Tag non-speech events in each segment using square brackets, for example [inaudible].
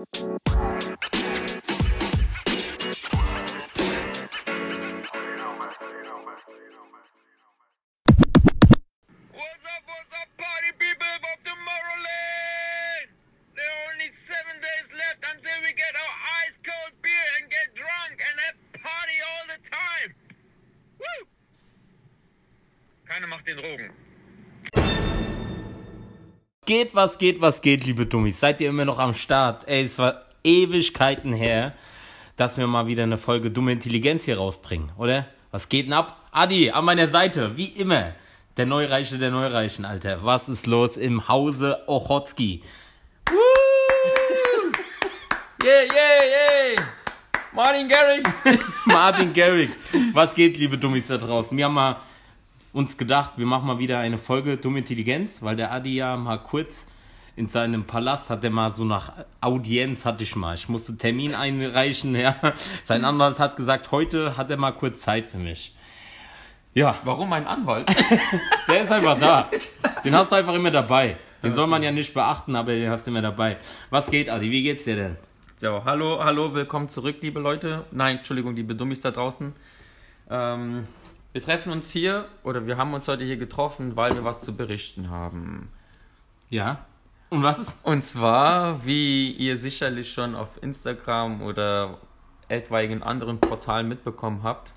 Música Geht, was geht, was geht, liebe Dummies. Seid ihr immer noch am Start? Ey, es war Ewigkeiten her, dass wir mal wieder eine Folge Dumme Intelligenz hier rausbringen, oder? Was geht denn ab? Adi, an meiner Seite, wie immer. Der Neureiche der Neureichen, Alter. Was ist los im Hause Ochotski? [laughs] Yeah, yeah, yeah. Martin Garrix. [laughs] Martin Garrix. Was geht, liebe Dummies da draußen? Wir haben mal uns gedacht, wir machen mal wieder eine Folge Dumme Intelligenz, weil der Adi ja mal kurz in seinem Palast hat er mal so nach Audienz hatte ich mal. Ich musste Termin einreichen, ja. Sein Anwalt hat gesagt, heute hat er mal kurz Zeit für mich. Ja, Warum ein Anwalt? [laughs] der ist einfach da. [laughs] Den hast du einfach immer dabei. Den soll man ja nicht beachten, aber den hast du immer dabei. Was geht, Adi? Wie geht's dir denn? So, hallo, hallo, willkommen zurück, liebe Leute. Nein, Entschuldigung, liebe Dummies da draußen. Ähm, wir treffen uns hier, oder wir haben uns heute hier getroffen, weil wir was zu berichten haben. Ja. Und was? Und zwar, wie ihr sicherlich schon auf Instagram oder etwaigen anderen Portalen mitbekommen habt,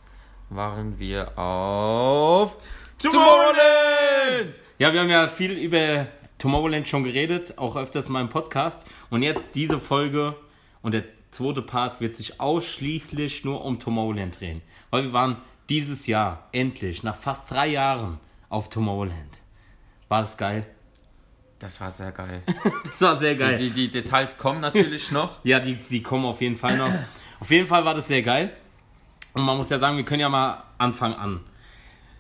waren wir auf Tomorrowland! Ja, wir haben ja viel über Tomorrowland schon geredet, auch öfters mal im Podcast. Und jetzt diese Folge und der zweite Part wird sich ausschließlich nur um Tomorrowland drehen. Weil wir waren dieses Jahr endlich, nach fast drei Jahren, auf Tomorrowland. War das geil? Das war sehr geil. [laughs] Das war sehr geil. Die, die Details kommen natürlich [laughs] noch. Ja, die, die kommen auf jeden Fall noch. Auf jeden Fall war das sehr geil. Und man muss ja sagen, wir können ja mal Anfang an.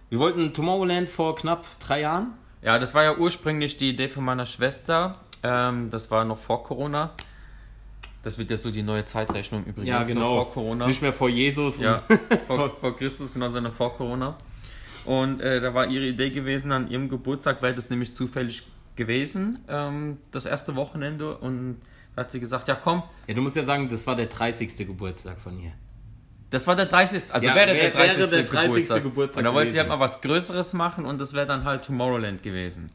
Wir wollten Tomorrowland vor knapp drei Jahren. Ja, das war ja ursprünglich die Idee von meiner Schwester. Ähm, das war noch vor Corona. Das wird jetzt so die neue Zeitrechnung übrigens. Ja, So genau. vor Corona. Nicht mehr vor Jesus. Ja, vor, [laughs] vor Christus, genau, sondern vor Corona. Und äh, da war ihre Idee gewesen, an ihrem Geburtstag wäre das nämlich zufällig gewesen, ähm, das erste Wochenende. Und da hat sie gesagt, ja komm, ja, du musst ja sagen, das war der 30. Geburtstag von ihr. das war der 30. Also Ja, wäre, wäre- der 30. wäre der 30. Geburtstag. Geburtstag Und da wollte sie halt mal was Größeres machen und das wäre dann halt Tomorrowland gewesen.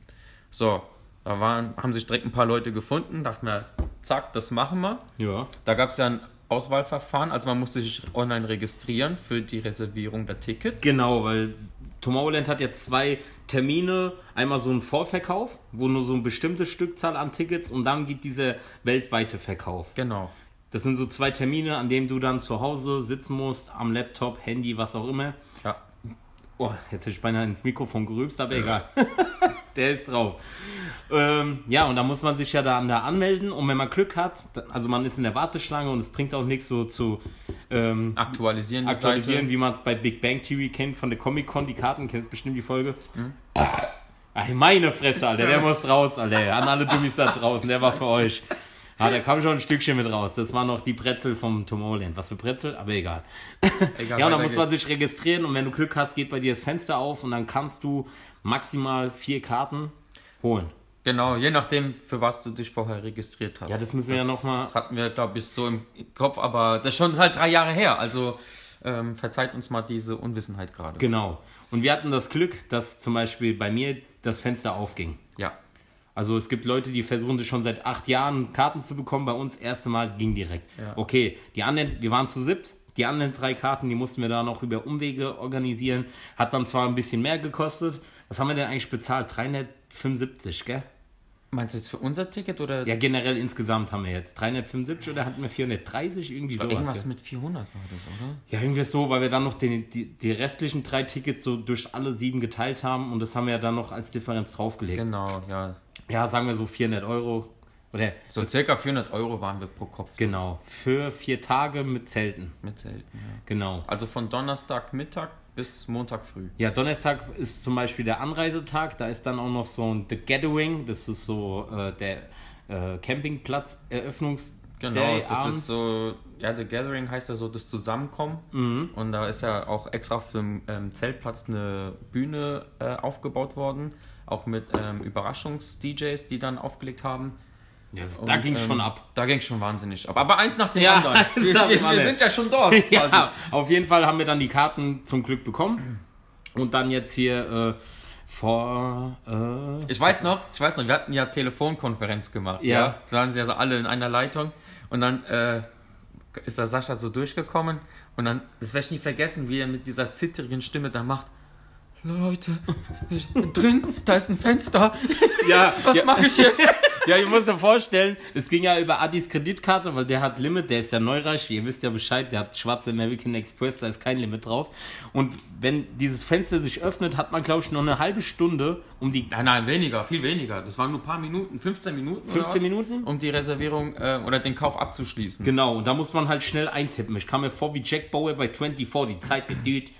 So, da waren, haben sich direkt ein paar Leute gefunden, dachten wir, zack, das machen wir. Ja. Da gab es ja ein Auswahlverfahren, also man musste sich online registrieren für die Reservierung der Tickets. Genau, weil Tomorrowland hat jetzt zwei Termine. Einmal so ein Vorverkauf, wo nur so eine bestimmte Stückzahl an Tickets und dann geht dieser weltweite Verkauf. Genau. Das sind so zwei Termine, an denen du dann zu Hause sitzen musst, am Laptop, Handy, was auch immer. Ja. Oh, jetzt hätte ich beinahe ins Mikrofon gerübst, aber egal. [laughs] Der ist drauf. Ähm, ja, und da muss man sich ja da, da anmelden und wenn man Glück hat, also man ist in der Warteschlange und es bringt auch nichts so zu ähm, Aktualisieren aktualisieren, Seite. wie man es bei Big Bang TV kennt von der Comic-Con, die Karten, kennst bestimmt die Folge. Mhm. Ach, meine Fresse, Alter, der muss raus, Alter. An alle Dummies da draußen, der war für euch. Ah, da kam schon ein Stückchen mit raus. Das war noch die Brezel vom Tomorrowland. Was für Brezel, aber egal. Egal, ja, und dann muss man sich registrieren und wenn du Glück hast, geht bei dir das Fenster auf und dann kannst du maximal vier Karten holen. Genau, je nachdem, für was du dich vorher registriert hast. Ja, das müssen wir ja noch mal- Das hatten wir, glaube ich, so im Kopf, aber das ist schon halt drei Jahre her. Also ähm, verzeiht uns mal diese Unwissenheit gerade. Genau. Und wir hatten das Glück, dass zum Beispiel bei mir das Fenster aufging. Ja. Also es gibt Leute, die versuchen das schon seit acht Jahren Karten zu bekommen. Bei uns das erste Mal ging direkt. Ja. Okay, die anderen, wir waren zu siebt. Die anderen drei Karten, die mussten wir da noch über Umwege organisieren. Hat dann zwar ein bisschen mehr gekostet. Was haben wir denn eigentlich bezahlt? 375, gell? Meinst du jetzt für unser Ticket oder Ja, generell insgesamt haben wir jetzt 375 oder hatten wir 430? Irgendwie sowas. irgendwas gell? mit 400 war das, oder? Ja, irgendwie so, weil wir dann noch den, die, die restlichen drei Tickets so durch alle sieben geteilt haben und das haben wir ja dann noch als Differenz draufgelegt. Genau, ja. Ja, sagen wir so 400 Euro. Oder So circa 400 Euro waren wir pro Kopf genau, für vier Tage mit Zelten. mit Zelten. Ja. Genau. Also von Donnerstag Mittag bis Montag früh. Ja, Donnerstag ist zum Beispiel der Anreisetag. Da ist dann auch noch so ein The Gathering. Das ist so äh, der äh, Campingplatz Eröffnungs Genau, Day das abends. ist so, ja, The Gathering heißt ja so das Zusammenkommen. Mhm. Und da ist ja auch extra auf dem ähm, Zeltplatz eine Bühne äh, aufgebaut worden, auch mit ähm, Überraschungs-DJs, die dann aufgelegt haben. Ja, das- da ging schon ab. Da ging schon wahnsinnig ab. Aber eins nach dem Ja, anderen. [laughs] Wir, wir, wir sind ja schon dort. [laughs] Ja, auf jeden Fall haben wir dann die Karten zum Glück bekommen. Und dann jetzt hier äh, vor. Äh, Ich weiß noch, ich weiß noch, wir hatten ja Telefonkonferenz gemacht. Ja. Ja. Da waren sie also alle in einer Leitung. Und dann äh, ist der Sascha so durchgekommen. Und dann, das werde ich nie vergessen, wie er mit dieser zittrigen Stimme da macht. Leute, drin, da ist ein Fenster. ja, [laughs] Was ja, mache ich jetzt? Ja, ich muss dir vorstellen, es ging ja über Adis Kreditkarte, weil der hat Limit, der ist ja neureich, ihr wisst ja Bescheid, der hat schwarze American Express, da ist kein Limit drauf. Und wenn dieses Fenster sich öffnet, hat man, glaube ich, noch eine halbe Stunde, um die Nein, nein, weniger, viel weniger. Das waren nur ein paar Minuten, 15 Minuten. 15 oder was, Minuten? Um die Reservierung äh, oder den Kauf abzuschließen. Genau, und da muss man halt schnell eintippen. Ich kam mir vor wie Jack Bauer bei 24, die Zeit [clears throat] düt.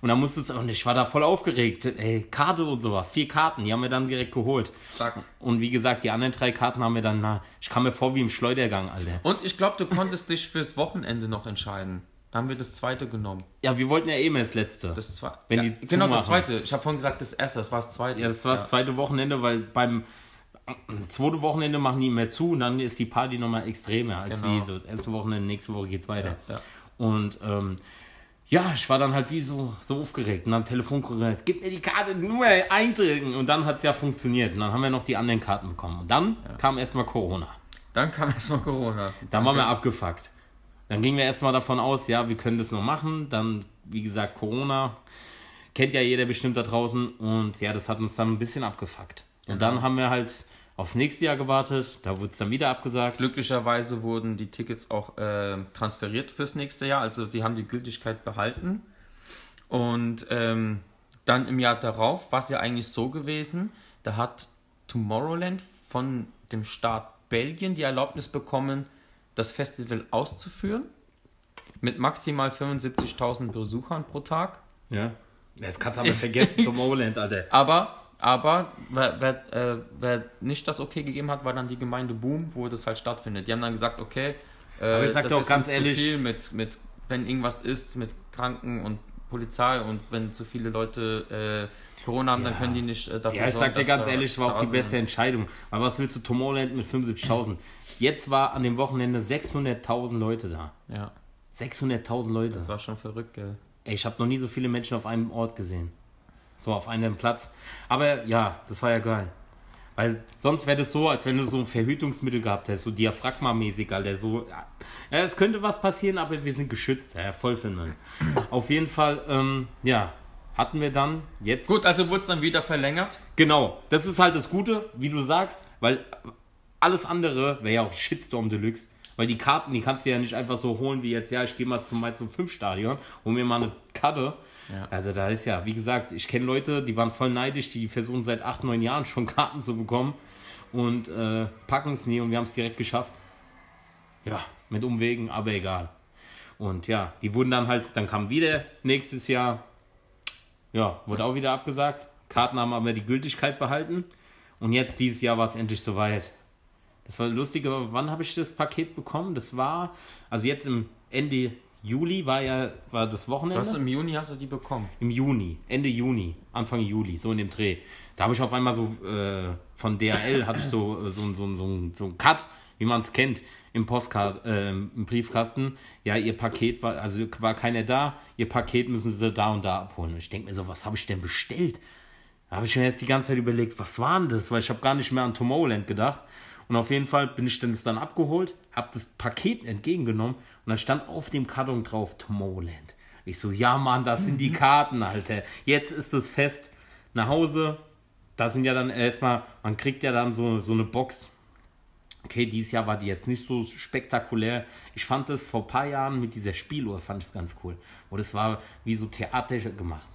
Und dann musste es, und ich war da voll aufgeregt. Ey, Karte und sowas, vier Karten, die haben wir dann direkt geholt. Zack. Und wie gesagt, die anderen drei Karten haben wir dann, na, ich kam mir vor wie im Schleudergang, Alter. Und ich glaube, du konntest dich fürs Wochenende noch entscheiden. Da haben wir das zweite genommen. Ja, wir wollten ja eh mehr das letzte. Das zwei Wenn ja, die genau, das zumachen. zweite. Ich habe vorhin gesagt, das erste, das war das zweite. ja, das war das zweite Wochenende, weil beim äh, zweiten Wochenende machen die mehr zu und dann ist die Party nochmal extremer als Genau. wie so das erste Wochenende, nächste Woche geht's weiter. Ja, ja. Und ähm, ja, ich war dann halt wie so, so aufgeregt. Und dann Telefonkonferenz, gib mir die Karte, nur eindrücken. Und dann hat's ja funktioniert. Und dann haben wir noch die anderen Karten bekommen. Und dann kam erstmal Corona. Dann kam erstmal Corona. Dann waren wir abgefuckt. Dann gingen wir erstmal davon aus, ja, wir können das noch machen. Dann, wie gesagt, Corona. Kennt ja jeder bestimmt da draußen. Und ja, das hat uns dann ein bisschen abgefuckt. Und dann haben wir halt aufs nächste Jahr gewartet. Da wurde es dann wieder abgesagt. Glücklicherweise wurden die Tickets auch äh, transferiert fürs nächste Jahr. Also die haben die Gültigkeit behalten. Und ähm, dann im Jahr darauf war es ja eigentlich so gewesen, da hat Tomorrowland von dem Staat Belgien die Erlaubnis bekommen, das Festival auszuführen. Mit maximal 75.000 Besuchern pro Tag. Ja. Das kannst du aber vergessen, Tomorrowland, Alter. Aber, aber wer, wer, äh, wer nicht das okay gegeben hat, war dann die Gemeinde Boom, wo das halt stattfindet. Die haben dann gesagt, okay, äh, Aber ich sag das dir auch ist ganz ehrlich- zu viel mit, mit, wenn irgendwas ist, mit Kranken und Polizei und wenn zu viele Leute äh, Corona haben, dann Ja. können die nicht äh, dafür Ja, ich sorgen, sag dir ganz da ehrlich, war auch die beste Entscheidung. Aber was willst du Tomorrowland mit 75.000? Jetzt war an dem Wochenende 600.000 Leute da. Ja, 600.000 Leute. das war schon verrückt, gell. Ey, ich habe noch nie so viele Menschen auf einem Ort gesehen. So auf einem Platz. Aber ja, das war ja geil. Weil sonst wäre das so, als wenn du so ein Verhütungsmittel gehabt hättest, so Diaphragma-mäßig, Alter. So, ja, es könnte was passieren, aber wir sind geschützt. Ja, voll den Auf jeden Fall, ähm, ja, hatten wir dann jetzt. Gut, also wurde es dann wieder verlängert. Genau, das ist halt das Gute, wie du sagst, weil alles andere wäre ja auch Shitstorm Deluxe. Weil die Karten, die kannst du ja nicht einfach so holen wie jetzt, ja, ich gehe mal zum Mainz 05 Stadion, hol mir mal eine Karte. Ja. Also da ist ja, wie gesagt, ich kenne Leute, die waren voll neidisch, die versuchen seit 8, 9 Jahren schon Karten zu bekommen und äh, packen es nie und wir haben es direkt geschafft. Ja, mit Umwegen, aber egal. Und ja, die wurden dann halt, dann kam wieder nächstes Jahr, ja, wurde auch wieder abgesagt. Karten haben aber die Gültigkeit behalten. Und jetzt dieses Jahr war es endlich soweit. Das war lustig, aber wann habe ich das Paket bekommen? Das war, also jetzt im Ende Juli war ja war das Wochenende. hast im Juni hast du die bekommen. Im Juni, Ende Juni, Anfang Juli, so in dem Dreh. Da habe ich auf einmal so äh, von DHL hatte ich so, äh, so, so, so, so ein Cut, wie man es kennt, im Postkart, äh, im Briefkasten. Ja, ihr Paket war, also war keiner da, ihr Paket müssen sie da und da abholen. Und ich denke mir so, was habe ich denn bestellt? Da habe ich mir jetzt die ganze Zeit überlegt, was war denn das? Weil ich habe gar nicht mehr an Tomorrowland gedacht. Und auf jeden Fall bin ich dann das dann abgeholt, habe das Paket entgegengenommen und da stand auf dem Karton drauf Tomorrowland. Ich so, ja Mann, das sind die [laughs] Karten, Alter. Jetzt ist es fest. Nach Hause, da sind ja dann erstmal, man kriegt ja dann so, so eine Box. Okay, dieses Jahr war die jetzt nicht so spektakulär. Ich fand das vor ein paar Jahren mit dieser Spieluhr, fand ich es ganz cool. Wo das war wie so Theater gemacht.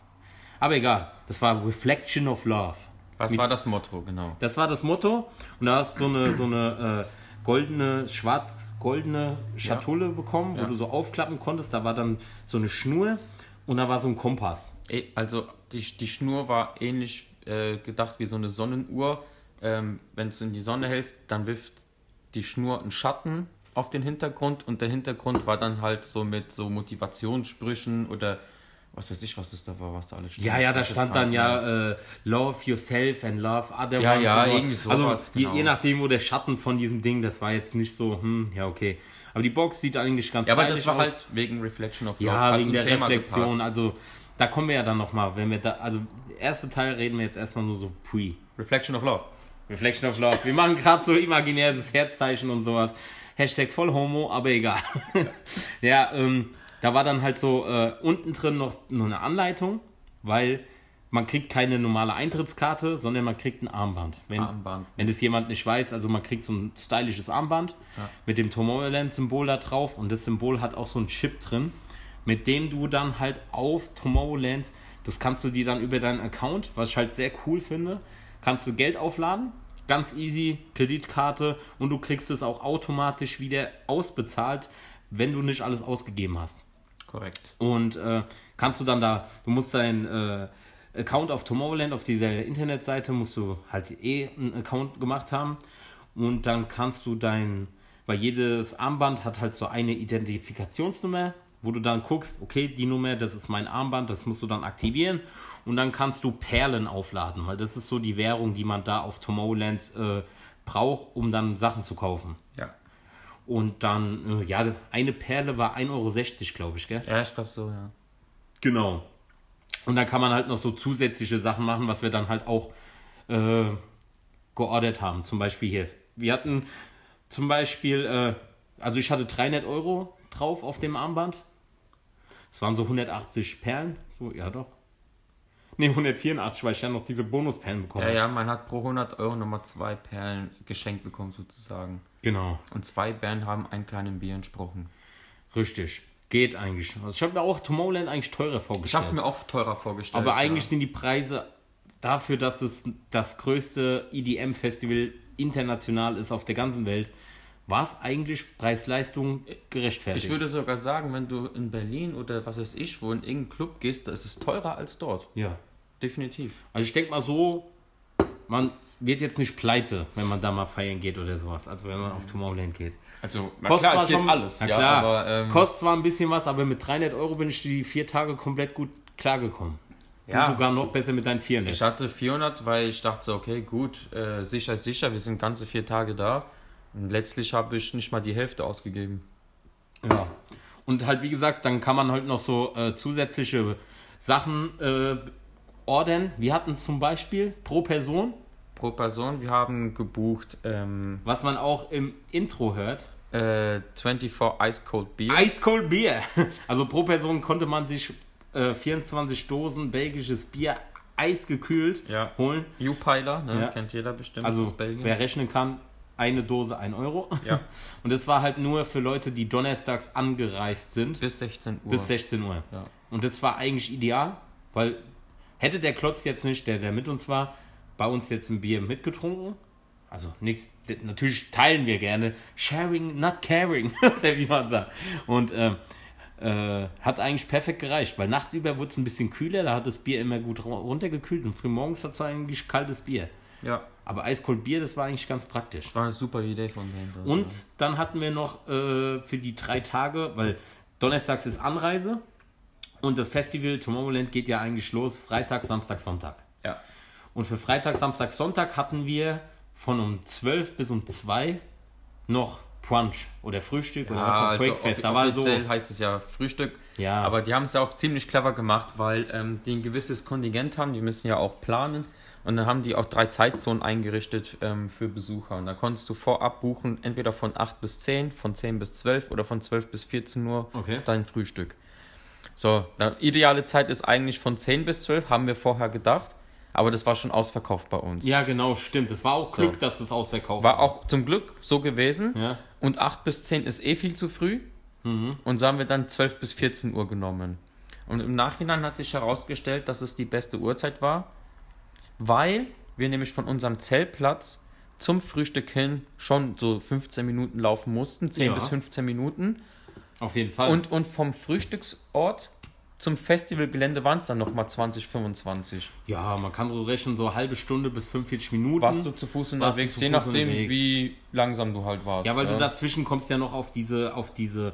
Aber egal, das war Reflection of Love. Was war das Motto, genau? Das war das Motto. Und da hast du so eine, so eine äh, goldene, schwarz-goldene Schatulle bekommen, wo Ja. du so aufklappen konntest. Da war dann so eine Schnur und da war so ein Kompass. Also die, die Schnur war ähnlich äh, gedacht wie so eine Sonnenuhr. Ähm, Wenn du in die Sonne hältst, dann wirft die Schnur einen Schatten auf den Hintergrund und der Hintergrund war dann halt so mit so Motivationssprüchen oder was weiß ich, was das da war, was da alles stand. Ja, ja, da stand dann ja äh, Love yourself and love other Ja, ones ja, so. irgendwie sowas, Also je, genau. je nachdem, wo der Schatten von diesem Ding, das war jetzt nicht so, hm, ja, okay. Aber die Box sieht eigentlich ganz Ja, aber das war aus. halt wegen Reflection of Love. Ja, hat wegen der Thema Reflexion. gepasst. Also da kommen wir ja dann nochmal, wenn wir da, also erste Teil reden wir jetzt erstmal nur so pre. Reflection of Love. Reflection of Love. Wir machen gerade so imaginäres Herzzeichen und sowas. Hashtag voll Homo, aber egal. [laughs] ja, ähm, da war dann halt so äh, unten drin noch nur eine Anleitung, weil man kriegt keine normale Eintrittskarte, sondern man kriegt ein Armband. Wenn, Armband. wenn das jemand nicht weiß, also man kriegt so ein stylisches Armband mit dem Tomorrowland-Symbol da drauf und das Symbol hat auch so einen Chip drin, mit dem du dann halt auf Tomorrowland, das kannst du dir dann über deinen Account, was ich halt sehr cool finde, kannst du Geld aufladen, ganz easy, Kreditkarte und du kriegst es auch automatisch wieder ausbezahlt, wenn du nicht alles ausgegeben hast. Korrekt. Und äh, kannst du dann da, du musst deinen äh, Account auf Tomorrowland, auf dieser Internetseite, musst du halt eh einen Account gemacht haben. Und dann kannst du dein, weil jedes Armband hat halt so eine Identifikationsnummer, wo du dann guckst, okay, die Nummer, das ist mein Armband, das musst du dann aktivieren. Und dann kannst du Perlen aufladen, weil das ist so die Währung, die man da auf Tomorrowland äh, braucht, um dann Sachen zu kaufen. Ja. Und dann, äh, ja, eine Perle war 1,60 Euro, glaube ich, gell? Ja, ich glaube so, ja. Genau. Und dann kann man halt noch so zusätzliche Sachen machen, was wir dann halt auch äh, geordert haben. Zum Beispiel hier. Wir hatten zum Beispiel, äh, also ich hatte 300 Euro drauf auf dem Armband. Das waren so 180 Perlen. So, ja doch. Ne, 184, weil ich ja noch diese Bonusperlen bekommen Ja, habe. ja, man hat pro 100 Euro nochmal zwei Perlen geschenkt bekommen, sozusagen. Genau. Und zwei Bären haben einen kleinen Bier entsprochen. Richtig. Geht eigentlich. Also ich habe mir auch Tomorrowland eigentlich teurer Ich vorgestellt. habe es mir auch teurer vorgestellt. Aber eigentlich ja. sind die Preise dafür, dass es das größte EDM-Festival international ist auf der ganzen Welt, war es eigentlich Preis-Leistung gerechtfertigt. Ich würde sogar sagen, wenn du in Berlin oder was weiß ich, wo in irgendeinen Club gehst, da ist es teurer als dort. ja. Definitiv. Also ich denke mal so, man wird jetzt nicht pleite, wenn man da mal feiern geht oder sowas, also wenn man auf Tomorrowland geht. Also, na Kostet klar, es geht schon- alles. Na ja, klar, aber, ähm, kostet zwar ein bisschen was, aber mit 300 Euro bin ich die vier Tage komplett gut klargekommen. Ja. Und sogar noch besser mit deinen 400. Ich hatte 400, weil ich dachte, okay, gut, äh, sicher ist sicher, wir sind ganze vier Tage da. Und letztlich habe ich nicht mal die Hälfte ausgegeben. Ja. Und halt, wie gesagt, dann kann man halt noch so äh, zusätzliche Sachen äh, ordern. Wir hatten zum Beispiel pro Person, Pro Person, wir haben gebucht ähm, was man auch im Intro hört, äh, 24 Ice Cold Beer. Ice Cold Bier. [laughs] Also pro Person konnte man sich äh, 24 Dosen belgisches Bier eisgekühlt Ja. holen. U-Piler, ne? Ja. kennt jeder bestimmt Also aus Belgien. wer rechnen kann, eine Dose 1 Euro. Ja. [laughs] Und das war halt nur für Leute, die donnerstags angereist sind. Bis 16 Uhr. bis 16 Uhr. Ja. Und das war eigentlich ideal, weil hätte der Klotz jetzt nicht, der, der mit uns war, bei uns jetzt ein Bier mitgetrunken, also nichts, natürlich teilen wir gerne, sharing, not caring, [laughs] wie man sagt. Und ähm, äh, hat eigentlich perfekt gereicht, weil nachts über wurde es ein bisschen kühler, da hat das Bier immer gut ru- runtergekühlt und frühmorgens hat es eigentlich kaltes Bier. ja, Aber eiskalt Bier, das war eigentlich ganz praktisch. war eine super Idee von denen. dort, Und dann hatten wir noch äh, für die drei Tage, weil Donnerstags ist Anreise und das Festival Tomorrowland geht ja eigentlich los Freitag, Samstag, Sonntag. Ja. Und für Freitag, Samstag, Sonntag hatten wir von um 12 bis um 2 noch Brunch oder Frühstück oder Ja, was also Quakefest. offi- Da war so, offiziell heißt es ja Frühstück. Ja. Aber die haben es ja auch ziemlich clever gemacht, weil ähm, die ein gewisses Kontingent haben, die müssen ja auch planen. Und dann haben die auch drei Zeitzonen eingerichtet ähm, für Besucher. Und da konntest du vorab buchen, entweder von 8 bis 10, von 10 bis 12 oder von 12 bis 14 Uhr Okay. dein Frühstück. So, die ideale Zeit ist eigentlich von 10 bis 12, haben wir vorher gedacht. Aber das war schon ausverkauft bei uns. ja genau, stimmt. Es war auch So. Glück, dass das ausverkauft War auch zum Glück so gewesen. Ja. Und 8 bis 10 ist eh viel zu früh. Und so haben wir dann 12 bis 14 Uhr genommen. Und im Nachhinein hat sich herausgestellt, dass es die beste Uhrzeit war, weil wir nämlich von unserem Zeltplatz zum Frühstück hin schon so 15 Minuten laufen mussten, 10 Ja. bis 15 Minuten. Auf jeden Fall. Und, und vom Frühstücksort zum Festivalgelände waren es dann nochmal 20, 25. ja, man kann so rechnen, so eine halbe Stunde bis 45 Minuten. Warst du zu Fuß du unterwegs, je nachdem, unterwegs. wie langsam du halt warst. Ja, weil du ne? dazwischen kommst ja noch auf diese, auf diese,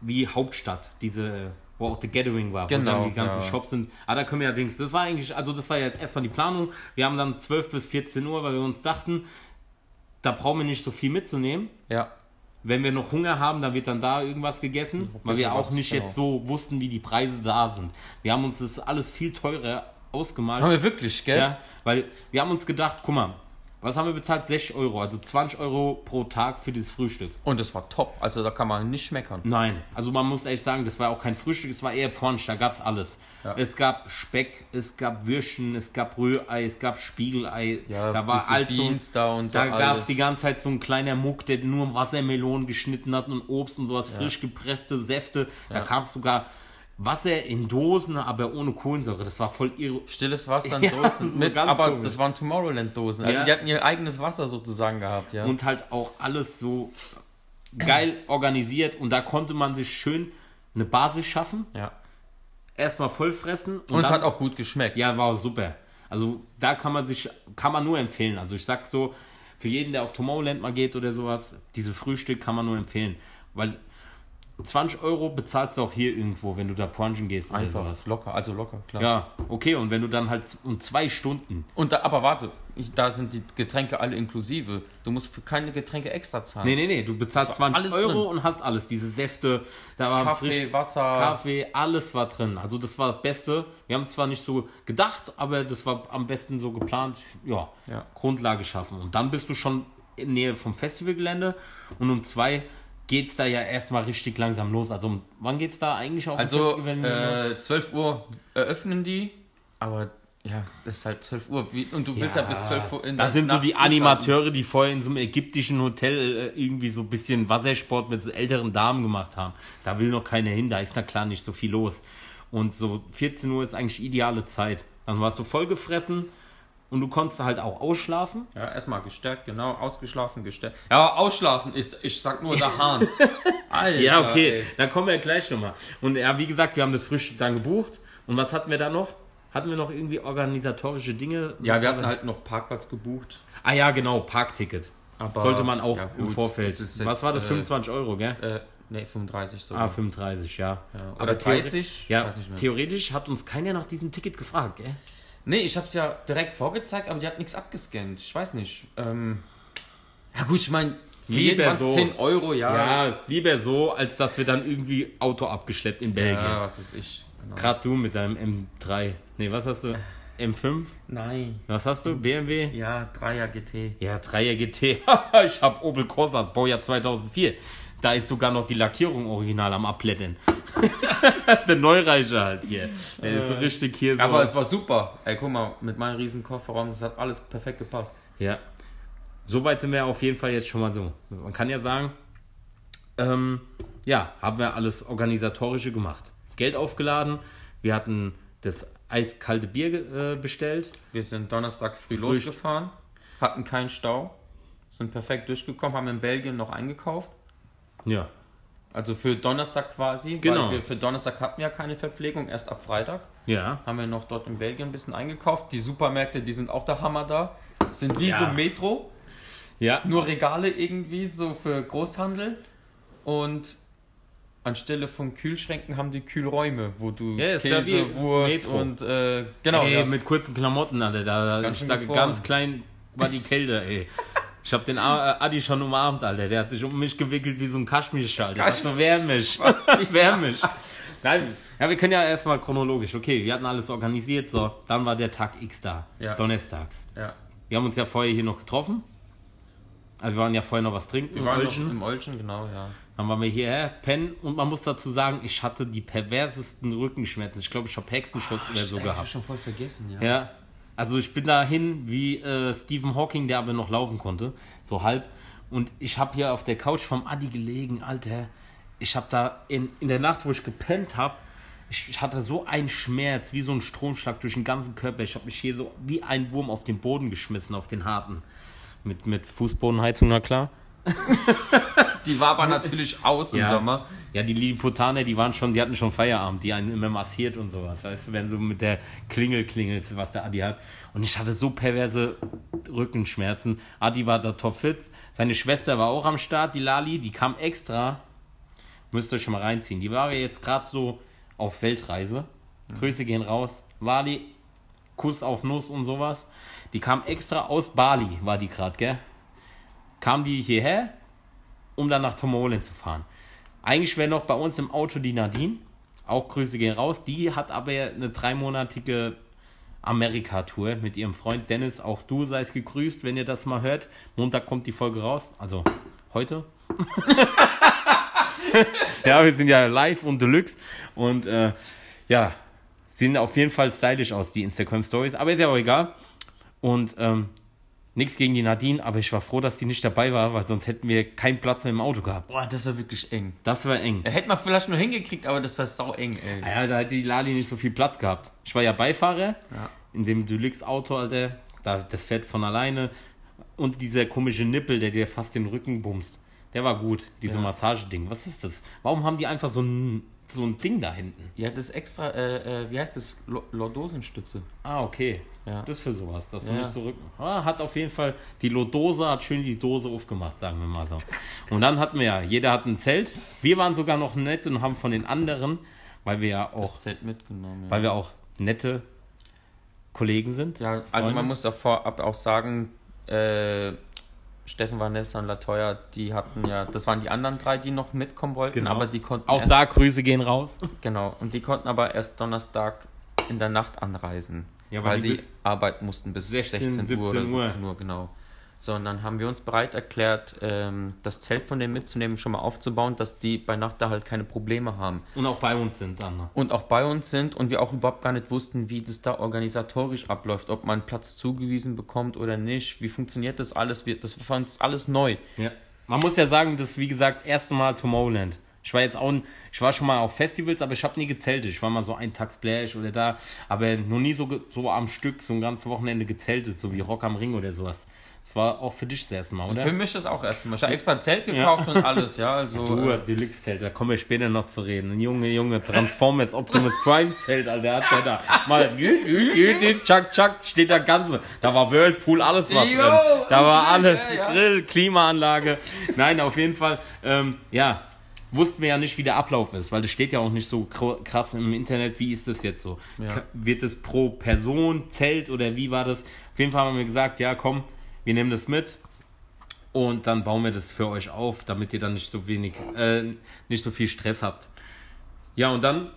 wie Hauptstadt, diese wo auch The Gathering war, wo Genau, dann die ganzen ja. Shops sind. Aber da können wir allerdings, das war eigentlich, also das war jetzt erstmal die Planung. Wir haben dann 12 bis 14 Uhr, weil wir uns dachten, da brauchen wir nicht so viel mitzunehmen. Ja. Wenn wir noch Hunger haben, dann wird dann da irgendwas gegessen, weil wir auch was, nicht genau. jetzt so wussten, wie die Preise da sind. Wir haben uns das alles viel teurer ausgemalt. Haben wir wirklich, gell? Ja, weil wir haben uns gedacht, guck mal, was haben wir bezahlt? 60 Euro, also 20 Euro pro Tag für dieses Frühstück. Und es war top. Also da kann man nicht meckern. Nein, also man muss echt sagen, das war auch kein Frühstück, es war eher Brunch, da gab es alles. Ja. Es gab Speck, es gab Würstchen, es gab Rührei, es gab Spiegelei, Ja, da war alles Beans da und da gab es die ganze Zeit so ein kleiner Muck, der nur Wassermelonen geschnitten hat und Obst und sowas, frisch gepresste Säfte. Da Ja. gab es sogar Wasser in Dosen, aber ohne Kohlensäure. Das war voll irre. Stilles Wasser in [laughs] Ja, Dosen. so mit, ganz aber komisch. das waren Tomorrowland-Dosen. Also Ja. die hatten ihr eigenes Wasser sozusagen gehabt, ja. und halt auch alles so geil organisiert und da konnte man sich schön eine Basis schaffen, ja. erstmal voll fressen und, Und es dann, hat auch gut geschmeckt. ja, war super. Also da kann man sich, kann man nur empfehlen. Also ich sag so, für jeden, der auf Tomorrowland mal geht oder sowas, diese Frühstück kann man nur empfehlen. Weil 20 Euro bezahlst du auch hier irgendwo, wenn du da brunchen gehst oder Einfach sowas. locker, also locker, klar. Ja, okay, und wenn du dann halt um zwei Stunden, Und da, aber warte, ich, da sind die Getränke alle inklusive. Du musst für keine Getränke extra zahlen. nee, nee, nee, du bezahlst Das war 20 alles Euro drin. und hast alles, diese Säfte, da war Kaffee, frisch, Wasser. Kaffee, alles war drin. Also das war das Beste. Wir haben es zwar nicht so gedacht, aber das war am besten so geplant. Ja, Ja. Grundlage schaffen. Und dann bist du schon in Nähe vom Festivalgelände und um zwei geht's da ja erstmal richtig langsam los. Also wann geht's da eigentlich auf Also Festivalgelände los? äh, 12 Uhr eröffnen die, aber ja, das ist halt 12 Uhr. Und du willst ja, bis 12 Uhr in Da der sind so Nacht die durchhalten. Animateure, die vorher in so einem ägyptischen Hotel äh, irgendwie so ein bisschen Wassersport mit so älteren Damen gemacht haben. Da will noch keiner hin, da ist na klar nicht so viel los. Und so 14 Uhr ist eigentlich ideale Zeit. Dann warst du vollgefressen und du konntest halt auch ausschlafen. Ja, erstmal gestärkt, genau, ausgeschlafen, gestärkt. Ja, ausschlafen ist, ich sag nur der Hahn. [laughs] Alter, Ja, okay, ey. da kommen wir gleich nochmal. Und ja, wie gesagt, wir haben das Frühstück dann gebucht. Und was hatten wir da noch? Hatten wir noch irgendwie organisatorische Dinge? Ja, wir hatten halt noch Parkplatz gebucht. Ah ja, genau, Parkticket. Aber Sollte man auch ja, im gut, Vorfeld. das ist Was jetzt, war das? äh, 25 Euro, gell? Äh, nee, 35 so. Ah, 35, ja. Ja, Aber oder theore- 30? Ich Ja, weiß nicht mehr. theoretisch hat uns keiner nach diesem Ticket gefragt, gell? Nee, ich hab's ja direkt vorgezeigt, aber die hat nichts abgescannt. Ich weiß nicht. Ähm, ja gut, ich meine, Lieber so. 10 Euro, ja. Ja, lieber so, als dass wir dann irgendwie Auto abgeschleppt in Belgien. Ja, was weiß ich. Genau. Gerade du mit deinem M3. Nee, was hast du? M5? Nein. Was hast du? BMW? Ja, 3er GT. Ja, 3er GT. [laughs] ich hab Opel Corsa, Baujahr 2004. Da ist sogar noch die Lackierung original am Abplätten. [laughs] Der Neureicher halt hier. Der ist so richtig hier so. Aber es war super. Ey, guck mal, mit meinem riesen Kofferraum, das hat alles perfekt gepasst. Ja. Soweit sind wir auf jeden Fall jetzt schon mal so. Man kann ja sagen, ähm, ja, haben wir alles Organisatorische gemacht. Geld aufgeladen, wir hatten das eiskalte Bier äh, bestellt. Wir sind Donnerstag früh Früh- losgefahren, hatten keinen Stau, sind perfekt durchgekommen, haben in Belgien noch eingekauft. Ja. Also für Donnerstag quasi, Genau. weil wir für Donnerstag hatten ja keine Verpflegung, erst ab Freitag. Ja. Haben wir noch dort in Belgien ein bisschen eingekauft. Die Supermärkte, die sind auch der Hammer da. Sind wie Ja. so Metro, Ja. nur Regale irgendwie so für Großhandel. Und anstelle von Kühlschränken haben die Kühlräume, wo du Ja, ja Käse, wie Wurst Metro. und äh, genau. ey, ja. mit kurzen Klamotten, Alter. Da, Ganz ich gefroren. ganz klein war die Kälte, ey. [laughs] Ich hab den äh, Adi schon umarmt, Alter. Der hat sich um mich gewickelt wie so ein Kaschmirschal. Der sagt so, wärm mich. wärm mich. Nein, ja, wir können ja erstmal chronologisch. Okay, wir hatten alles organisiert. So, dann war der Tag X da. Ja. Donnerstags. ja. Wir haben uns ja vorher hier noch getroffen. Also wir waren ja vorher noch was trinken Wir im waren Olchen. noch im Olchen, genau, ja. Dann waren wir hierher, pennen. Und man muss dazu sagen, ich hatte die perversesten Rückenschmerzen. Ich glaube, ich habe Hexenschuss oder so Ich gehabt. hab schon voll vergessen, ja. Ja, also ich bin dahin wie äh, Stephen Hawking, der aber noch laufen konnte, so halb. Und ich habe hier auf der Couch vom Adi gelegen, Alter. Ich habe da in, in der Nacht, wo ich gepennt habe, ich, ich hatte so einen Schmerz, wie so ein Stromschlag durch den ganzen Körper. Ich habe mich hier so wie ein Wurm auf den Boden geschmissen, auf den harten. Mit, mit Fußbodenheizung, na klar. [laughs] Die war aber natürlich aus im Ja. Sommer. Ja, die Lilliputaner, die waren schon, die hatten schon Feierabend, die einen immer massiert und sowas. Weißt du, wenn so mit der Klingel klingelt, was der Adi hat. Und ich hatte so perverse Rückenschmerzen. Adi war da topfit. Seine Schwester war auch am Start, die Lali, die kam extra. Müsst ihr euch schon mal reinziehen. Die war ja jetzt gerade so auf Weltreise. Grüße gehen raus. Wally, Kuss auf Nuss und sowas. Die kam extra aus Bali, war die gerade, gell? Kam die hierher, um dann nach Tomorrowland zu fahren. Eigentlich wäre noch bei uns im Auto die Nadine. Auch Grüße gehen raus. Die hat aber eine dreimonatige Amerika-Tour mit ihrem Freund Dennis. Auch du seist gegrüßt, wenn ihr das mal hört. Montag kommt die Folge raus. Also heute. [laughs] ja, wir sind ja live und deluxe. Und äh, ja, sehen auf jeden Fall stylisch aus, die Instagram-Stories. Aber ist ja auch egal. Und ähm, nichts gegen die Nadine, aber ich war froh, dass die nicht dabei war, weil sonst hätten wir keinen Platz mehr im Auto gehabt. Boah, das war wirklich eng. Das war eng. Da hätte man vielleicht nur hingekriegt, aber das war sau eng, ey. Ja, da hätte die Lali nicht so viel Platz gehabt. Ich war ja Beifahrer Ja. in dem Deluxe-Auto, Alter. Da, das fährt von alleine. Und dieser komische Nippel, der dir fast den Rücken bumst. Der war gut, diese Ja. Massageding. Was ist das? Warum haben die einfach so ein, so ein Ding da hinten? Ja, das extra, äh, äh, wie heißt das? Lo- Lordosenstütze. Ah, okay. Ja. Das für sowas, dass du Ja. nicht so Rücken. Ah, hat auf jeden Fall die Lodose, hat schön die Dose aufgemacht, sagen wir mal so. Und dann hatten wir ja, jeder hat ein Zelt. Wir waren sogar noch nett und haben von den anderen, weil wir ja auch, Das Zelt mitgenommen, ja. weil wir auch nette Kollegen sind. Ja, also Freunde. man muss da vorab auch sagen, äh, Steffen, Vanessa und Latoya, die hatten ja, das waren die anderen drei, die noch mitkommen wollten, Genau. aber die konnten Auch erst, da Grüße gehen raus. genau, und die konnten aber erst Donnerstag in der Nacht anreisen, Ja, weil weil die arbeiten mussten bis 16, 16, Uhr oder 17 Uhr. 17 Uhr, genau. So, und dann haben wir uns bereit erklärt, ähm, das Zelt von denen mitzunehmen, schon mal aufzubauen, dass die bei Nacht da halt keine Probleme haben. Und auch bei uns sind dann. ne? und auch bei uns sind und wir auch überhaupt gar nicht wussten, wie das da organisatorisch abläuft, ob man Platz zugewiesen bekommt oder nicht, wie funktioniert das alles, wir, das war uns alles neu. Ja. Man muss ja sagen, das ist wie gesagt erste Mal Tomorrowland. Ich war jetzt auch, ich war schon mal auf Festivals, aber ich habe nie gezeltet. Ich war mal so ein Tag Splash oder da, aber noch nie so, so am Stück, so ein ganzes Wochenende gezeltet, so wie Rock am Ring oder sowas. Das war auch für dich das erste Mal, oder? Für mich ist auch erstmal. Ich habe extra ein Zelt gekauft und alles, ja, also. Du, äh, Deluxe-Zelt, da kommen wir später noch zu reden. Ein Junge, Junge, Transformers Optimus Prime-Zelt, Alter, hat der da mal, [laughs] jü, jü, jü, jü, tschak, tschak, steht da ganze. Da war Whirlpool, alles war drin. Da war alles, ja, ja. Grill, Klimaanlage. Nein, auf jeden Fall, ähm, ja, wussten wir ja nicht, wie der Ablauf ist, weil das steht ja auch nicht so kr- krass im Internet, wie ist das jetzt so? Ja. Wird es pro Person, Zelt oder wie war das? Auf jeden Fall haben wir gesagt, ja, komm, wir nehmen das mit. Und dann bauen wir das für euch auf, damit ihr dann nicht so wenig, äh, nicht so viel Stress habt. Ja, und dann,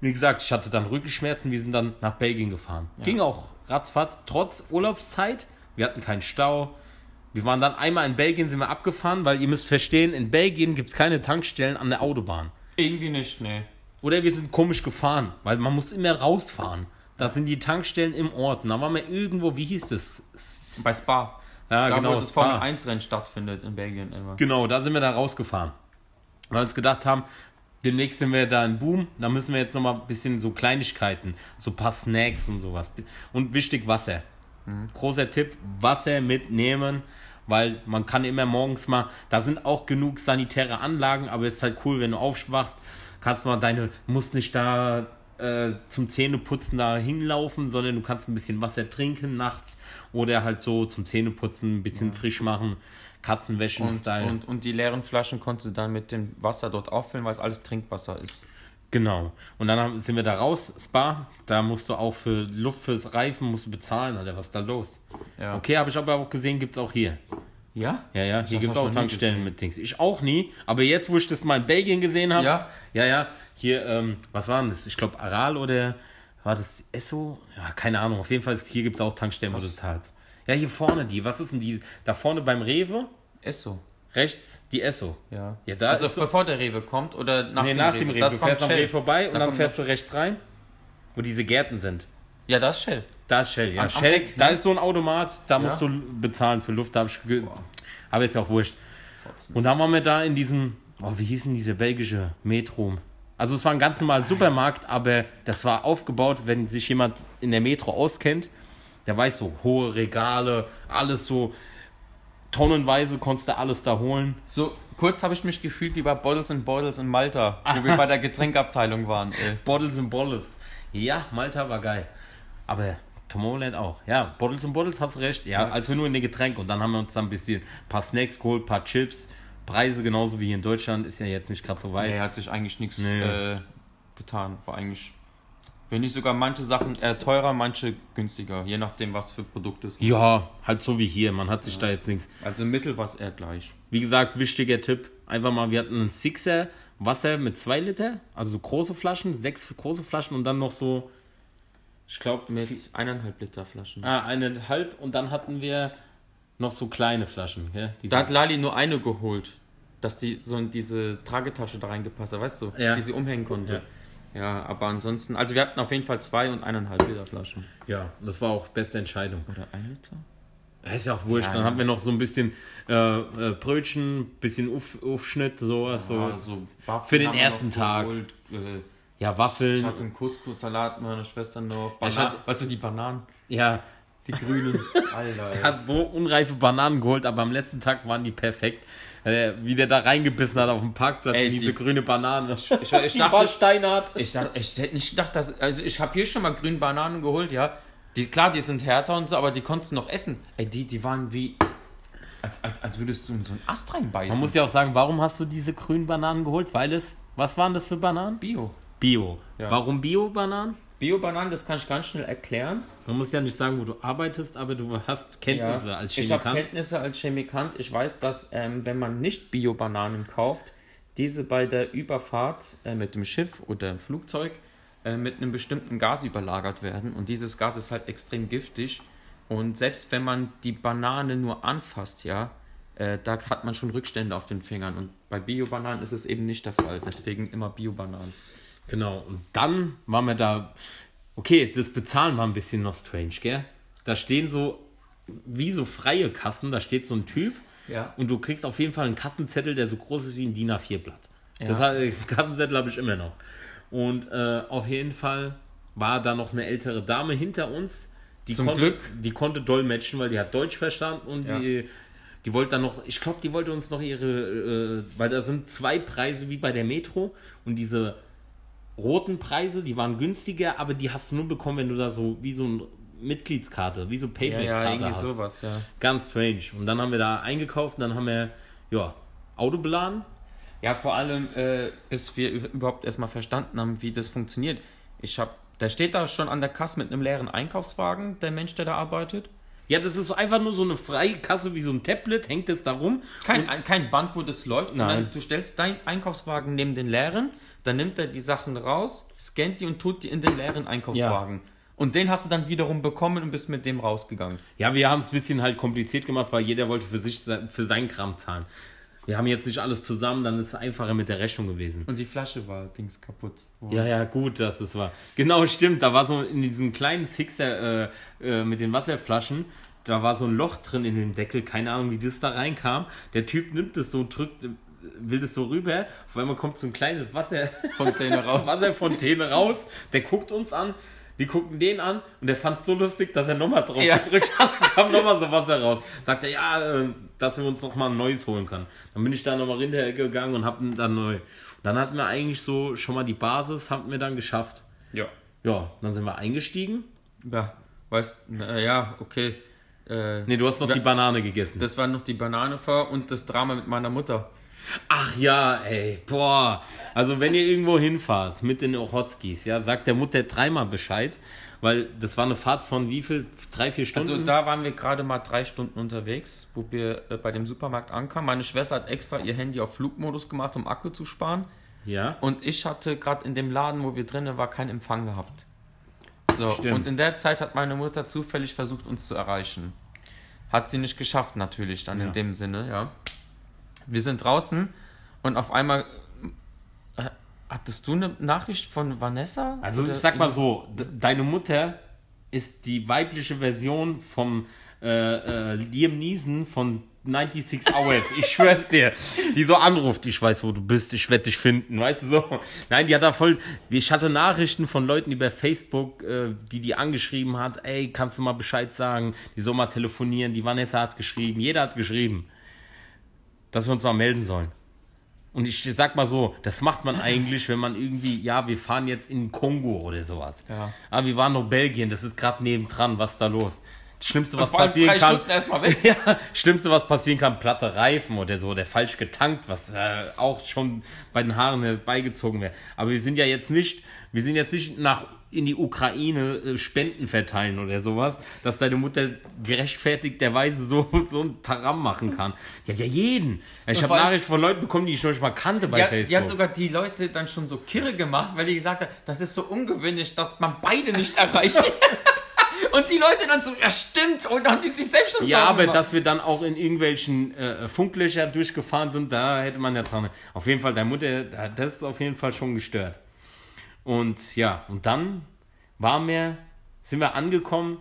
wie gesagt, ich hatte dann Rückenschmerzen, wir sind dann nach Belgien gefahren. Ging auch ratzfatz, trotz Urlaubszeit. Wir hatten keinen Stau. Wir waren dann einmal in Belgien, sind wir abgefahren, weil ihr müsst verstehen, in Belgien gibt es keine Tankstellen an der Autobahn. irgendwie nicht, nee. Oder wir sind komisch gefahren, weil man muss immer rausfahren. Da sind die Tankstellen im Ort. Da waren wir irgendwo, wie hieß das? Bei Spa. Ja, da, genau, wo das. Formel 1 Rennen stattfindet in Belgien immer. Genau, da sind wir da rausgefahren. Weil wir uns gedacht haben, demnächst sind wir da in Boom, da müssen wir jetzt nochmal ein bisschen so Kleinigkeiten, so ein paar Snacks und sowas. Und wichtig Wasser. Großer Tipp, Wasser mitnehmen, weil man kann immer morgens mal, da sind auch genug sanitäre Anlagen, aber es ist halt cool, wenn du aufschwachst, kannst mal deine, musst nicht da äh, zum Zähneputzen da hinlaufen, sondern du kannst ein bisschen Wasser trinken nachts oder halt so zum Zähneputzen ein bisschen frisch machen, Und, Katzenwäschen-Style. und, und die leeren Flaschen konntest du dann mit dem Wasser dort auffüllen, weil es alles Trinkwasser ist. Genau. Und dann haben, sind wir da raus, Spa. Da musst du auch für Luft fürs Reifen musst du bezahlen, Alter. Was ist da los? Ja. Okay, habe ich aber auch gesehen, gibt es auch hier. Ja? Ja, ja, hier gibt es auch Tankstellen mit Dings. Ich auch nie, aber jetzt, wo ich das mal in Belgien gesehen habe. Ja. Ja, ja. Hier, ähm, was war denn das? Ich glaube, Aral oder war das Esso? Ja, keine Ahnung. Auf jeden Fall, hier gibt es auch Tankstellen, wo du zahlst. Ja, hier vorne die. Was ist denn die? Da vorne beim Rewe, Ist so. rechts die Esso. Ja. Ja, da also ist so- bevor der Rewe kommt oder nach nee, dem nach Rewe? dem Rewe. Das Du fährst am. Rewe vorbei und Da dann kommt fährst du rechts rein, wo diese Gärten sind. Ja, das ist Shell. Da ist Shell, ja. Am- am Shell, Deck, da ne? ist so ein Automat, da Ja. musst du bezahlen für Luft. Da hab ich ge aber ist ja auch wurscht. Und dann waren wir da in diesem, oh, wie hieß denn diese belgische Metro? Also es war ein ganz normaler Supermarkt, aber das war aufgebaut, wenn sich jemand in der Metro auskennt, der weiß so, hohe Regale, alles so, tonnenweise konntest du alles da holen. So, kurz habe ich mich gefühlt wie bei Bottles and Bottles in Malta, wo wir bei der [laughs] Getränkabteilung waren. Ey. Bottles and Bottles. Ja, Malta war geil. Aber Tomorrowland auch. Ja, Bottles and Bottles hast du recht. Ja, als wir nur in den Getränke und dann haben wir uns dann ein bisschen ein paar Snacks geholt, ein paar Chips. Preise genauso wie hier in Deutschland ist ja jetzt nicht gerade so weit. Nee, hat sich eigentlich nichts Nee. äh, getan. War eigentlich, wenn nicht sogar manche Sachen eher teurer, manche günstiger, je nachdem, was für Produkte es Ja, halt so wie hier. Man hat sich da jetzt nichts. Also im Mittel war es eher gleich. Wie gesagt, wichtiger Tipp. Einfach mal, wir hatten einen Sixer Wasser mit 2 Liter, also so große Flaschen, sechs große Flaschen und dann noch so, ich glaube, Mit eineinhalb Liter Flaschen. ah, eineinhalb und dann hatten wir noch so kleine Flaschen. Diese- Da hat Lali nur eine geholt, dass die so in diese Tragetasche da reingepasst hat, weißt du, Ja. die sie umhängen konnte. Ja. aber ansonsten, also wir hatten auf jeden Fall zwei und eineinhalb Liter Flaschen. ja, das war auch beste Entscheidung. Oder ein Liter? Ja, ist ja auch wurscht. Ja, dann ja. haben wir noch so ein bisschen äh, äh, Brötchen, bisschen Auf, Aufschnitt, sowas. So. Ja, so Für den ersten Tag. geholt, Äh, Ja, ich Waffeln. hatte einen Couscous-Salat mit meiner Schwester noch. ich Bananen, hatte- weißt du, die Bananen? Ja, Die grünen. [laughs] Alter, ey. hat so unreife Bananen geholt, aber am letzten Tag waren die perfekt. Äh, wie der da reingebissen hat auf dem Parkplatz Ey, in diese die- grüne Banane. ich, ich [laughs] die dachte, war steinhart. Ich, dachte, ich hätte nicht gedacht, dass. Also, ich habe hier schon mal grüne Bananen geholt, ja. Die, klar, die sind härter und so, aber die konntest du noch essen. Ey, die, die waren wie. Als, als, als würdest du in so einen Ast reinbeißen. Man muss ja auch sagen, warum hast du diese grünen Bananen geholt? Weil es, was waren das für Bananen? Bio. Bio. Ja. Warum Bio-Bananen? Bio-Bananen, das kann ich ganz schnell erklären. Man muss ja nicht sagen, wo du arbeitest, aber du hast Kenntnisse als Ich habe Chemikant. Kenntnisse als Chemikant. Ich weiß, dass ähm, wenn man nicht Bio-Bananen kauft, diese bei der Überfahrt äh, mit dem Schiff oder Flugzeug äh, mit einem bestimmten Gas überlagert werden. Und dieses Gas ist halt extrem giftig. Und selbst wenn man die Banane nur anfasst, ja, äh, da hat man schon Rückstände auf den Fingern. Und bei Bio-Bananen ist es eben nicht der Fall. Deswegen immer Bio-Bananen. Genau. Und dann waren wir da. Okay, das Bezahlen war ein bisschen noch strange, gell? Da stehen so, wie so freie Kassen, da steht so ein Typ. Ja. Und du kriegst auf jeden Fall einen Kassenzettel, der so groß ist wie ein DIN A4-Blatt. Ja. Das hat, den [laughs] Kassenzettel habe ich immer noch. Und äh, auf jeden Fall war da noch eine ältere Dame hinter uns. Die Zum konnte, Glück. Die konnte dolmetschen, weil die hat Deutsch verstanden und Ja. die, die wollte dann noch, ich glaube, die wollte uns noch ihre, äh, weil da sind zwei Preise wie bei der Metro und diese roten Preise, die waren günstiger, aber die hast du nur bekommen, wenn du da so wie so eine Mitgliedskarte, wie so Ja, Payback-Karte ja, irgendwie hast. sowas, ja. Ganz strange. Und dann haben wir da eingekauft und dann haben wir, ja, Auto beladen. Ja, vor allem, äh, bis wir überhaupt erstmal verstanden haben, wie das funktioniert. Ich hab, der steht da schon an der Kasse mit einem leeren Einkaufswagen, der Mensch, der da arbeitet. Ja, das ist einfach nur so eine freie Kasse wie so ein Tablet, hängt es da rum. Kein, ein, kein Band, wo das läuft, sondern Nein. du stellst deinen Einkaufswagen neben den leeren, dann nimmt er die Sachen raus, scannt die und tut die in den leeren Einkaufswagen. Und den hast du dann wiederum bekommen und bist mit dem rausgegangen. Ja, wir haben es ein bisschen halt kompliziert gemacht, weil jeder wollte für sich für seinen Kram zahlen. Wir haben jetzt nicht alles zusammen, dann ist es einfacher mit der Rechnung gewesen. Und die Flasche war Dings kaputt. Ja, ja, gut, dass das war. Genau, stimmt. Da war so in diesem kleinen Sixer äh, äh, mit den Wasserflaschen, da war so ein Loch drin in dem Deckel. Keine Ahnung, wie das da reinkam. Der Typ nimmt es so, drückt, will das so rüber. Auf einmal kommt so ein kleines Wasser, Fontäne [laughs] raus. Wasserfontäne raus. Der guckt uns an. Wir gucken den an und der fand es so lustig, dass er nochmal drauf Ja. gedrückt hat und kam nochmal so Wasser raus. Sagt er, ja, äh, dass wir uns nochmal ein neues holen können. Dann bin ich da nochmal hintergegangen und hab dann neu. Und dann hatten wir eigentlich so schon mal die Basis, hatten wir dann geschafft. Ja. Ja, dann sind wir eingestiegen. Ja, weißt, na, ja, okay. Äh, Nee, du hast noch die Banane gegessen. Das war noch die Banane vor und das Drama mit meiner Mutter. Ach ja, ey, boah. Also wenn ihr irgendwo hinfahrt mit den Ochotskis, ja, sagt der Mutter dreimal Bescheid, weil das war eine Fahrt von wie viel? Drei, vier Stunden? Also da waren wir gerade mal drei Stunden unterwegs, wo wir äh, bei dem Supermarkt ankamen. Meine Schwester hat extra ihr Handy auf Flugmodus gemacht, um Akku zu sparen. ja. Und ich hatte gerade in dem Laden, wo wir drinnen waren, keinen Empfang gehabt. So, Stimmt. und in der Zeit hat meine Mutter zufällig versucht, uns zu erreichen. Hat sie nicht geschafft, natürlich, dann Ja. in dem Sinne, ja. Wir sind draußen und auf einmal. Äh, hattest du eine Nachricht von Vanessa? Also Oder ich sag mal so, de- deine Mutter ist die weibliche Version vom äh, äh, Liam Neeson von 96 Hours. Ich schwör's dir. Die so anruft, ich weiß, wo du bist, ich werde dich finden, weißt du so. Nein, die hat da voll, ich hatte Nachrichten von Leuten über Facebook, äh, die die angeschrieben hat, ey, kannst du mal Bescheid sagen, die soll mal telefonieren, die Vanessa hat geschrieben, jeder hat geschrieben, dass wir uns mal melden sollen. Und ich sag mal so, das macht man eigentlich, wenn man irgendwie, ja, wir fahren jetzt in Kongo oder sowas. Ja. Aber wir waren noch Belgien, das ist gerade nebendran, was ist da los? Schlimmste, was war in passieren kann. [laughs] Ja, Schlimmste, was passieren kann, platte Reifen oder so, der falsch getankt, was äh, auch schon bei den Haaren herbeigezogen wäre. Aber wir sind ja jetzt nicht, wir sind jetzt nicht nach in die Ukraine äh, Spenden verteilen oder sowas, dass deine Mutter gerechtfertigterweise so, [laughs] so ein Taram machen kann. Ja, ja, jeden. Ich habe Nachrichten von Leuten bekommen, die ich noch nicht mal kannte bei Die hat, Facebook. die hat sogar die Leute dann schon so kirre gemacht, weil die gesagt hat, das ist so ungewöhnlich, dass man beide nicht erreicht. [laughs] Und die Leute dann so, ja stimmt, und dann haben die sich selbst schon Ja, aber gemacht. dass wir dann auch in irgendwelchen äh, Funklöcher durchgefahren sind, da hätte man ja dran. Auf jeden Fall, deine Mutter, da- das ist auf jeden Fall schon gestört. Und ja, und dann waren wir, sind wir angekommen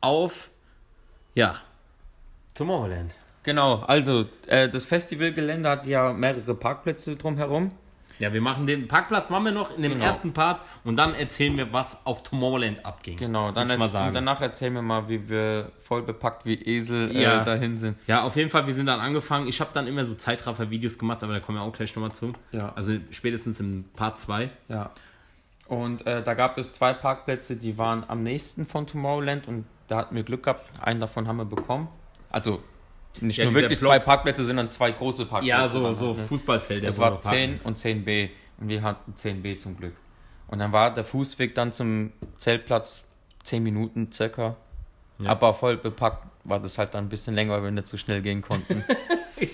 auf, ja, Tomorrowland. Genau, also äh, das Festivalgelände hat ja mehrere Parkplätze drumherum. Ja, wir machen den Parkplatz, machen wir noch in dem Genau. ersten Part und dann erzählen wir, was auf Tomorrowland abging. Genau, dann und danach erzählen wir mal, wie wir voll bepackt wie Esel Ja. äh, dahin sind. Ja, auf jeden Fall, wir sind dann angefangen. Ich habe dann immer so Zeitraffer-Videos gemacht, aber da kommen wir auch gleich nochmal zu. Ja. Also spätestens im Part 2. Ja. Und äh, da gab es zwei Parkplätze, die waren am nächsten von Tomorrowland und da hatten wir Glück gehabt, einen davon haben wir bekommen. Also nicht Ja, nur wirklich Block. zwei Parkplätze, sondern zwei große Parkplätze. Ja, so, so halt, ne? Fußballfelder. Das wo war wir parken. 10 und 10b und wir hatten 10b zum Glück. Und dann war der Fußweg dann zum Zeltplatz 10 Minuten circa. Ja. Aber voll bepackt war das halt dann ein bisschen länger, weil wir nicht so schnell gehen konnten. [laughs]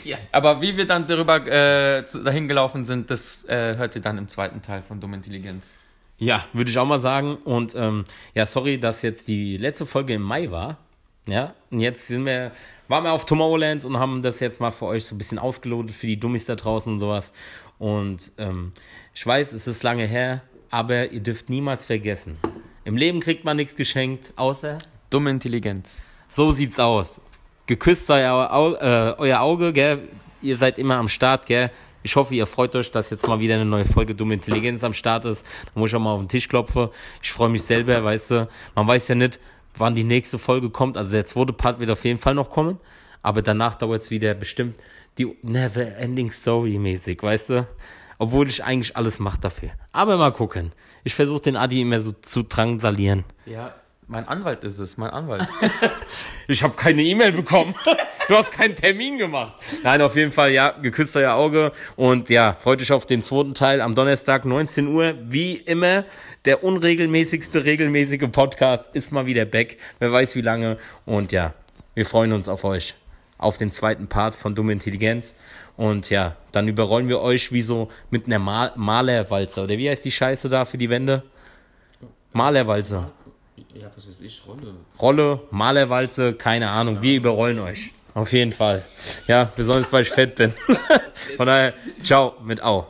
Ja. Aber wie wir dann darüber äh, dahin gelaufen sind, das äh, hört ihr dann im zweiten Teil von Dumme Intelligenz. Ja, würde ich auch mal sagen. Und ähm, ja, sorry, dass jetzt die letzte Folge im Mai war. Ja, und jetzt sind wir, waren wir auf Tomorrowland und haben das jetzt mal für euch so ein bisschen ausgelotet für die Dummies da draußen und sowas. Und ähm, ich weiß, es ist lange her, aber ihr dürft niemals vergessen. Im Leben kriegt man nichts geschenkt, außer Dumme Intelligenz. so sieht's aus. Geküsst sei euer, Au äh, euer Auge, gell? Ihr seid immer am Start, gell? Ich hoffe, ihr freut euch, dass jetzt mal wieder eine neue Folge Dumme Intelligenz am Start ist. Da muss ich auch mal auf den Tisch klopfen. Ich freue mich selber, weißt du. Man weiß ja nicht, wann die nächste Folge kommt. Also der zweite Part wird auf jeden Fall noch kommen. Aber danach dauert es wieder bestimmt die Never Ending Story mäßig, weißt du? Obwohl ich eigentlich alles mache dafür. Aber mal gucken. Ich versuche den Adi immer so zu drangsalieren. Ja, mein Anwalt ist es, mein Anwalt. [laughs] Ich habe keine E-Mail bekommen. [laughs] Du hast keinen Termin gemacht. Nein, auf jeden Fall, ja, geküsst euer Auge. Und ja, freut euch auf den zweiten Teil am Donnerstag, 19 Uhr. Wie immer, der unregelmäßigste, regelmäßige Podcast ist mal wieder back. Wer weiß wie lange. Und ja, wir freuen uns auf euch. Auf den zweiten Part von Dumme Intelligenz. Und ja, dann überrollen wir euch wie so mit einer Mal Malerwalze. Oder wie heißt die Scheiße da für die Wände? Malerwalze. Ja, was weiß ich, Rolle. Rolle, Malerwalze, keine Ahnung, ja. wir überrollen euch. Auf jeden Fall. Ja, besonders weil ich fett bin. [laughs] Von daher, ciao mit Au.